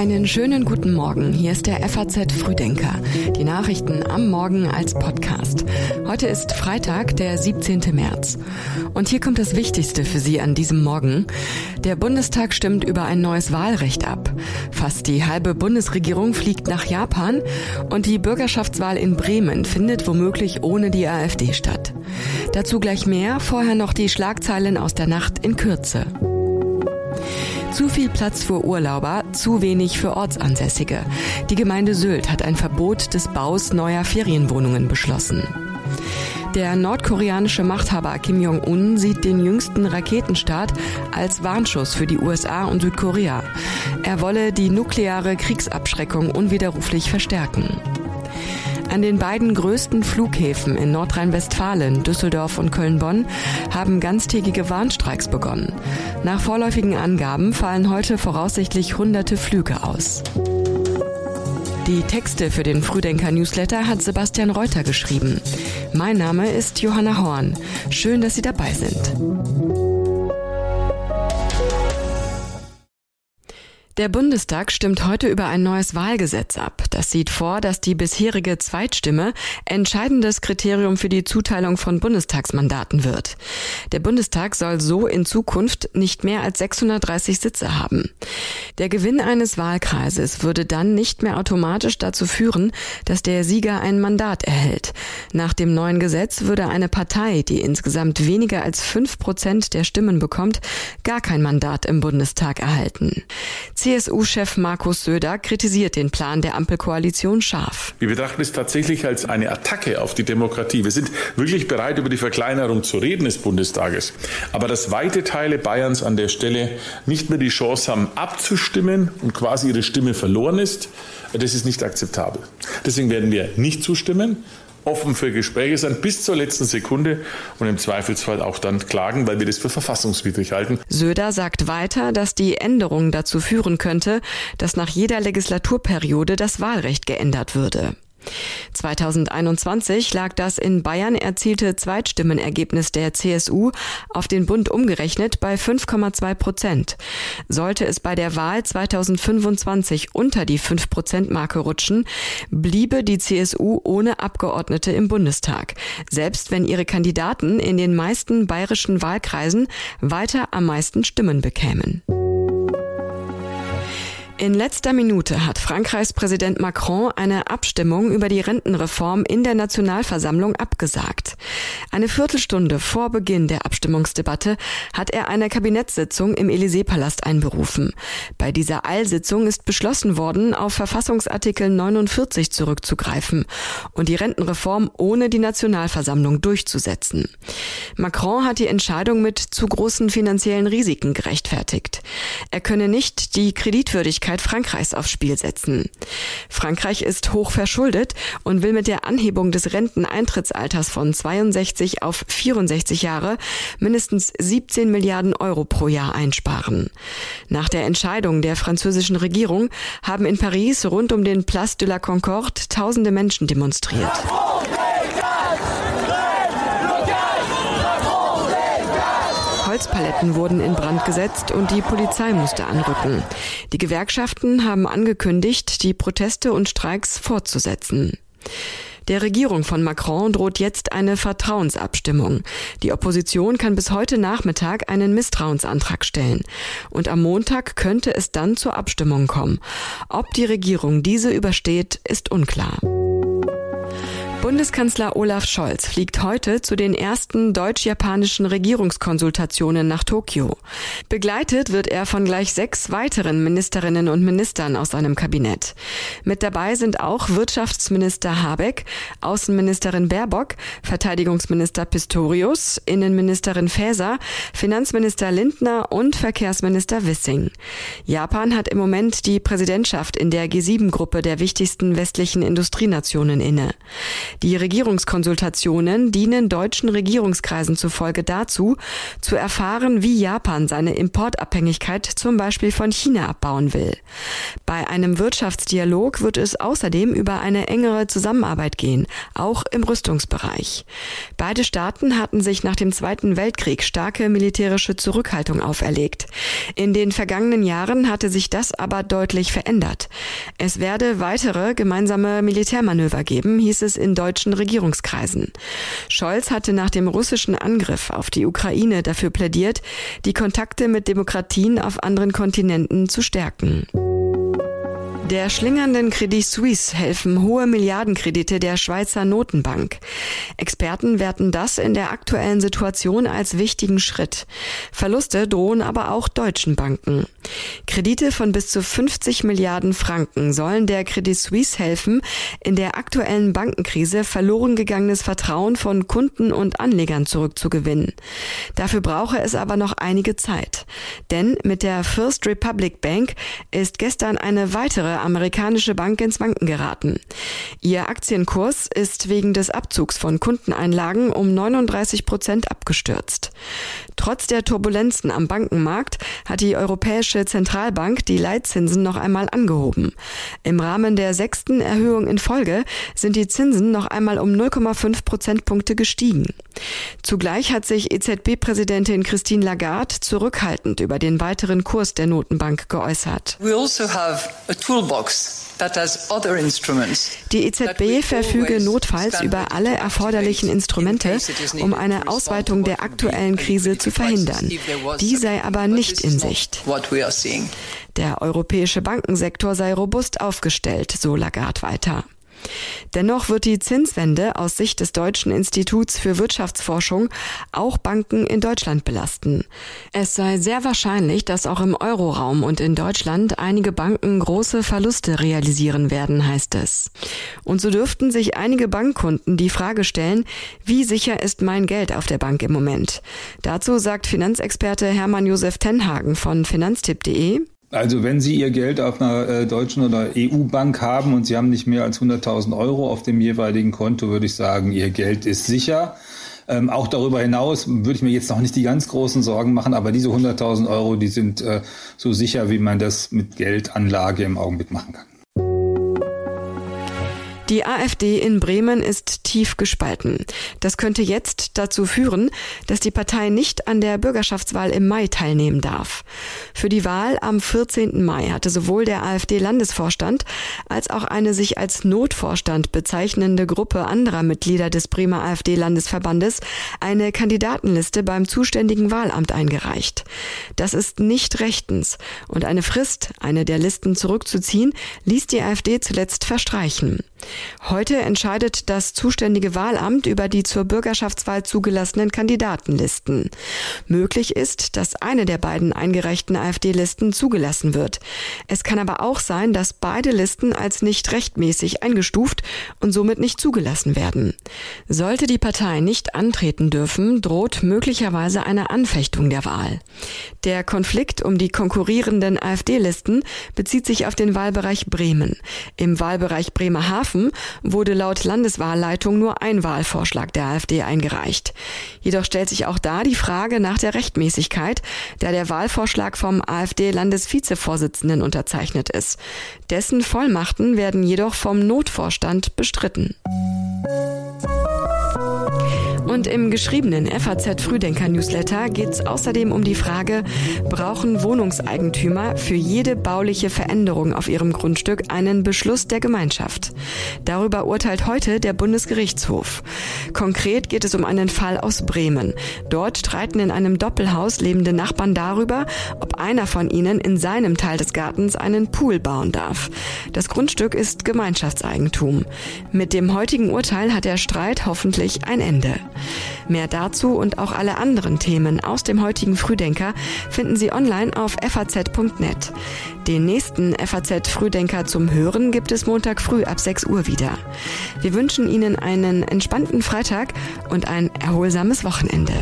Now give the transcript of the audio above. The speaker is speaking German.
Einen schönen guten Morgen. Hier ist der FAZ Frühdenker. Die Nachrichten am Morgen als Podcast. Heute ist Freitag, der 17. März. Und hier kommt das Wichtigste für Sie an diesem Morgen. Der Bundestag stimmt über ein neues Wahlrecht ab. Fast die halbe Bundesregierung fliegt nach Japan und die Bürgerschaftswahl in Bremen findet womöglich ohne die AfD statt. Dazu gleich mehr, vorher noch die Schlagzeilen aus der Nacht in Kürze. Zu viel Platz für Urlauber, zu wenig für Ortsansässige. Die Gemeinde Sylt hat ein Verbot des Baus neuer Ferienwohnungen beschlossen. Der nordkoreanische Machthaber Kim Jong-un sieht den jüngsten Raketenstart als Warnschuss für die USA und Südkorea. Er wolle die nukleare Kriegsabschreckung unwiderruflich verstärken. An den beiden größten Flughäfen in Nordrhein-Westfalen, Düsseldorf und Köln-Bonn, haben ganztägige Warnstreiks begonnen. Nach vorläufigen Angaben fallen heute voraussichtlich hunderte Flüge aus. Die Texte für den Frühdenker-Newsletter hat Sebastian Reuter geschrieben. Mein Name ist Johanna Horn. Schön, dass Sie dabei sind. Der Bundestag stimmt heute über ein neues Wahlgesetz ab. Das sieht vor, dass die bisherige Zweitstimme entscheidendes Kriterium für die Zuteilung von Bundestagsmandaten wird. Der Bundestag soll so in Zukunft nicht mehr als 630 Sitze haben. Der Gewinn eines Wahlkreises würde dann nicht mehr automatisch dazu führen, dass der Sieger ein Mandat erhält. Nach dem neuen Gesetz würde eine Partei, die insgesamt weniger als fünf Prozent der Stimmen bekommt, gar kein Mandat im Bundestag erhalten. CSU-Chef Markus Söder kritisiert den Plan der Ampelkoalition scharf. Wir betrachten es tatsächlich als eine Attacke auf die Demokratie. Wir sind wirklich bereit, über die Verkleinerung zu reden des Bundestages. Aber dass weite Teile Bayerns an der Stelle nicht mehr die Chance haben, abzustimmen und quasi ihre Stimme verloren ist, das ist nicht akzeptabel. Deswegen werden wir nicht zustimmen offen für Gespräche sein bis zur letzten Sekunde und im Zweifelsfall auch dann klagen, weil wir das für verfassungswidrig halten. Söder sagt weiter, dass die Änderung dazu führen könnte, dass nach jeder Legislaturperiode das Wahlrecht geändert würde. 2021 lag das in Bayern erzielte Zweitstimmenergebnis der CSU auf den Bund umgerechnet bei 5,2 Prozent. Sollte es bei der Wahl 2025 unter die 5 Prozent Marke rutschen, bliebe die CSU ohne Abgeordnete im Bundestag, selbst wenn ihre Kandidaten in den meisten bayerischen Wahlkreisen weiter am meisten Stimmen bekämen. In letzter Minute hat Frankreichs Präsident Macron eine Abstimmung über die Rentenreform in der Nationalversammlung abgesagt. Eine Viertelstunde vor Beginn der Abstimmungsdebatte hat er eine Kabinettssitzung im Élysée-Palast einberufen. Bei dieser Eilsitzung ist beschlossen worden, auf Verfassungsartikel 49 zurückzugreifen und die Rentenreform ohne die Nationalversammlung durchzusetzen. Macron hat die Entscheidung mit zu großen finanziellen Risiken gerechtfertigt. Er könne nicht die Kreditwürdigkeit Unabhängigkeit Frankreichs aufs Spiel setzen. Frankreich ist hoch verschuldet und will mit der Anhebung des Renteneintrittsalters von 62 auf 64 Jahre mindestens 17 Milliarden Euro pro Jahr einsparen. Nach der Entscheidung der französischen Regierung haben in Paris rund um den Place de la Concorde tausende Menschen demonstriert. Holzpaletten wurden in Brand gesetzt und die Polizei musste anrücken. Die Gewerkschaften haben angekündigt, die Proteste und Streiks fortzusetzen. Der Regierung von Macron droht jetzt eine Vertrauensabstimmung. Die Opposition kann bis heute Nachmittag einen Misstrauensantrag stellen. Und am Montag könnte es dann zur Abstimmung kommen. Ob die Regierung diese übersteht, ist unklar. Bundeskanzler Olaf Scholz fliegt heute zu den ersten deutsch-japanischen Regierungskonsultationen nach Tokio. Begleitet wird er von gleich sechs weiteren Ministerinnen und Ministern aus seinem Kabinett. Mit dabei sind auch Wirtschaftsminister Habeck, Außenministerin Baerbock, Verteidigungsminister Pistorius, Innenministerin Faeser, Finanzminister Lindner und Verkehrsminister Wissing. Japan hat im Moment die Präsidentschaft in der G7-Gruppe der wichtigsten westlichen Industrienationen inne. Die Regierungskonsultationen dienen deutschen Regierungskreisen zufolge dazu, zu erfahren, wie Japan seine Importabhängigkeit zum Beispiel von China abbauen will. Bei einem Wirtschaftsdialog wird es außerdem über eine engere Zusammenarbeit gehen, auch im Rüstungsbereich. Beide Staaten hatten sich nach dem Zweiten Weltkrieg starke militärische Zurückhaltung auferlegt. In den vergangenen Jahren hatte sich das aber deutlich verändert. Es werde weitere gemeinsame Militärmanöver geben, hieß es in deutschen Regierungskreisen. Scholz hatte nach dem russischen Angriff auf die Ukraine dafür plädiert, die Kontakte mit Demokratien auf anderen Kontinenten zu stärken. Der schlingernden Credit Suisse helfen hohe Milliardenkredite der Schweizer Notenbank. Experten werten das in der aktuellen Situation als wichtigen Schritt. Verluste drohen aber auch deutschen Banken. Kredite von bis zu 50 Milliarden Franken sollen der Credit Suisse helfen, in der aktuellen Bankenkrise verloren gegangenes Vertrauen von Kunden und Anlegern zurückzugewinnen. Dafür brauche es aber noch einige Zeit. Denn mit der First Republic Bank ist gestern eine weitere amerikanische Bank ins Wanken geraten. Ihr Aktienkurs ist wegen des Abzugs von Kundeneinlagen um 39 Prozent abgestürzt. Trotz der Turbulenzen am Bankenmarkt hat die Europäische Zentralbank die Leitzinsen noch einmal angehoben. Im Rahmen der sechsten Erhöhung in Folge sind die Zinsen noch einmal um 0,5 Prozentpunkte gestiegen. Zugleich hat sich EZB-Präsidentin Christine Lagarde zurückhaltend über den weiteren Kurs der Notenbank geäußert. We also have a toolbox die EZB verfüge notfalls über alle erforderlichen Instrumente, um eine Ausweitung der aktuellen Krise zu verhindern. Die sei aber nicht in Sicht. Der europäische Bankensektor sei robust aufgestellt, so Lagarde weiter. Dennoch wird die Zinswende aus Sicht des Deutschen Instituts für Wirtschaftsforschung auch Banken in Deutschland belasten. Es sei sehr wahrscheinlich, dass auch im Euroraum und in Deutschland einige Banken große Verluste realisieren werden, heißt es. Und so dürften sich einige Bankkunden die Frage stellen, wie sicher ist mein Geld auf der Bank im Moment? Dazu sagt Finanzexperte Hermann Josef Tenhagen von finanztipp.de, also wenn Sie Ihr Geld auf einer äh, deutschen oder EU-Bank haben und Sie haben nicht mehr als 100.000 Euro auf dem jeweiligen Konto, würde ich sagen, Ihr Geld ist sicher. Ähm, auch darüber hinaus würde ich mir jetzt noch nicht die ganz großen Sorgen machen, aber diese 100.000 Euro, die sind äh, so sicher, wie man das mit Geldanlage im Augenblick machen kann. Die AfD in Bremen ist tief gespalten. Das könnte jetzt dazu führen, dass die Partei nicht an der Bürgerschaftswahl im Mai teilnehmen darf. Für die Wahl am 14. Mai hatte sowohl der AfD-Landesvorstand als auch eine sich als Notvorstand bezeichnende Gruppe anderer Mitglieder des Bremer AfD-Landesverbandes eine Kandidatenliste beim zuständigen Wahlamt eingereicht. Das ist nicht rechtens und eine Frist, eine der Listen zurückzuziehen, ließ die AfD zuletzt verstreichen. Heute entscheidet das zuständige Wahlamt über die zur Bürgerschaftswahl zugelassenen Kandidatenlisten. Möglich ist, dass eine der beiden eingereichten AfD-Listen zugelassen wird. Es kann aber auch sein, dass beide Listen als nicht rechtmäßig eingestuft und somit nicht zugelassen werden. Sollte die Partei nicht antreten dürfen, droht möglicherweise eine Anfechtung der Wahl. Der Konflikt um die konkurrierenden AfD-Listen bezieht sich auf den Wahlbereich Bremen. Im Wahlbereich Bremerhaven wurde laut Landeswahlleitung nur ein Wahlvorschlag der AfD eingereicht. Jedoch stellt sich auch da die Frage nach der Rechtmäßigkeit, da der Wahlvorschlag vom AfD-Landesvizevorsitzenden unterzeichnet ist. Dessen Vollmachten werden jedoch vom Notvorstand bestritten. Und im geschriebenen FAZ Frühdenker Newsletter geht es außerdem um die Frage, brauchen Wohnungseigentümer für jede bauliche Veränderung auf ihrem Grundstück einen Beschluss der Gemeinschaft? Darüber urteilt heute der Bundesgerichtshof. Konkret geht es um einen Fall aus Bremen. Dort streiten in einem Doppelhaus lebende Nachbarn darüber, ob einer von ihnen in seinem Teil des Gartens einen Pool bauen darf. Das Grundstück ist Gemeinschaftseigentum. Mit dem heutigen Urteil hat der Streit hoffentlich ein Ende. Mehr dazu und auch alle anderen Themen aus dem heutigen Frühdenker finden Sie online auf faz.net. Den nächsten FAZ Frühdenker zum Hören gibt es Montag früh ab 6 Uhr wieder. Wir wünschen Ihnen einen entspannten Freitag und ein erholsames Wochenende.